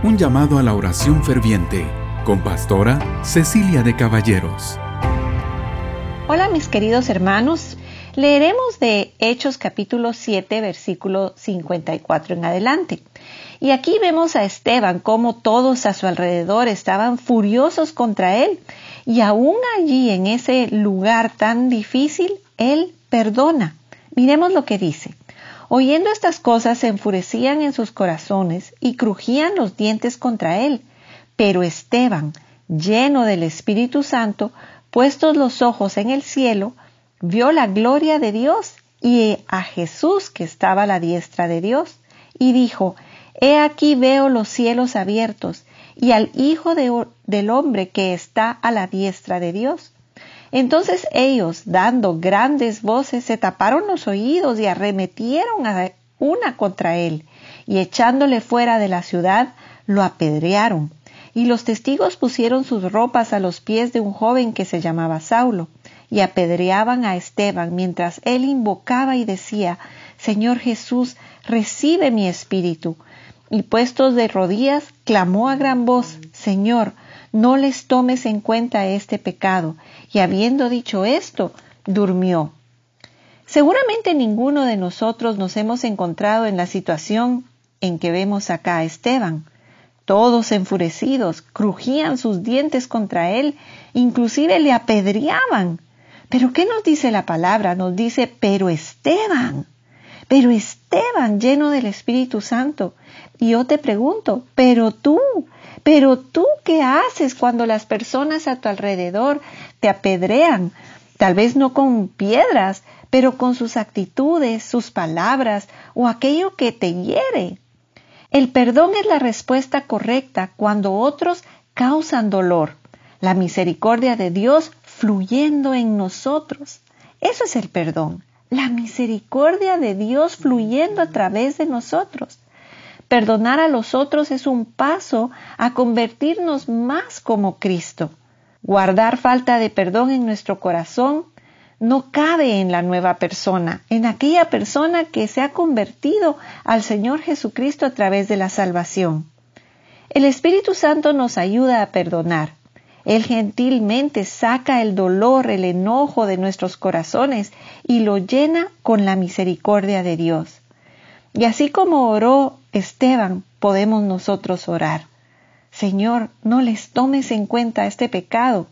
Un llamado a la oración ferviente con pastora Cecilia de Caballeros. Hola mis queridos hermanos, leeremos de Hechos capítulo 7 versículo 54 en adelante. Y aquí vemos a Esteban como todos a su alrededor estaban furiosos contra él y aún allí en ese lugar tan difícil, él perdona. Miremos lo que dice. Oyendo estas cosas se enfurecían en sus corazones y crujían los dientes contra él. Pero Esteban, lleno del Espíritu Santo, puestos los ojos en el cielo, vio la gloria de Dios y a Jesús que estaba a la diestra de Dios, y dijo, He aquí veo los cielos abiertos y al Hijo del Hombre que está a la diestra de Dios. Entonces ellos, dando grandes voces, se taparon los oídos y arremetieron a una contra él, y echándole fuera de la ciudad, lo apedrearon. Y los testigos pusieron sus ropas a los pies de un joven que se llamaba Saulo, y apedreaban a Esteban mientras él invocaba y decía, Señor Jesús, recibe mi espíritu. Y puestos de rodillas, clamó a gran voz, Señor, no les tomes en cuenta este pecado. Y habiendo dicho esto, durmió. Seguramente ninguno de nosotros nos hemos encontrado en la situación en que vemos acá a Esteban. Todos enfurecidos, crujían sus dientes contra él, inclusive le apedreaban. Pero ¿qué nos dice la palabra? Nos dice, pero Esteban, pero Esteban lleno del Espíritu Santo. Y yo te pregunto, pero tú, pero tú, ¿qué haces cuando las personas a tu alrededor te apedrean? Tal vez no con piedras, pero con sus actitudes, sus palabras o aquello que te hiere. El perdón es la respuesta correcta cuando otros causan dolor. La misericordia de Dios fluyendo en nosotros. Eso es el perdón. La misericordia de Dios fluyendo a través de nosotros. Perdonar a los otros es un paso a convertirnos más como Cristo. Guardar falta de perdón en nuestro corazón no cabe en la nueva persona, en aquella persona que se ha convertido al Señor Jesucristo a través de la salvación. El Espíritu Santo nos ayuda a perdonar. Él gentilmente saca el dolor, el enojo de nuestros corazones y lo llena con la misericordia de Dios. Y así como oró Esteban, podemos nosotros orar. Señor, no les tomes en cuenta este pecado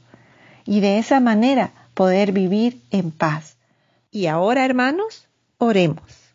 y de esa manera poder vivir en paz. Y ahora, hermanos, oremos.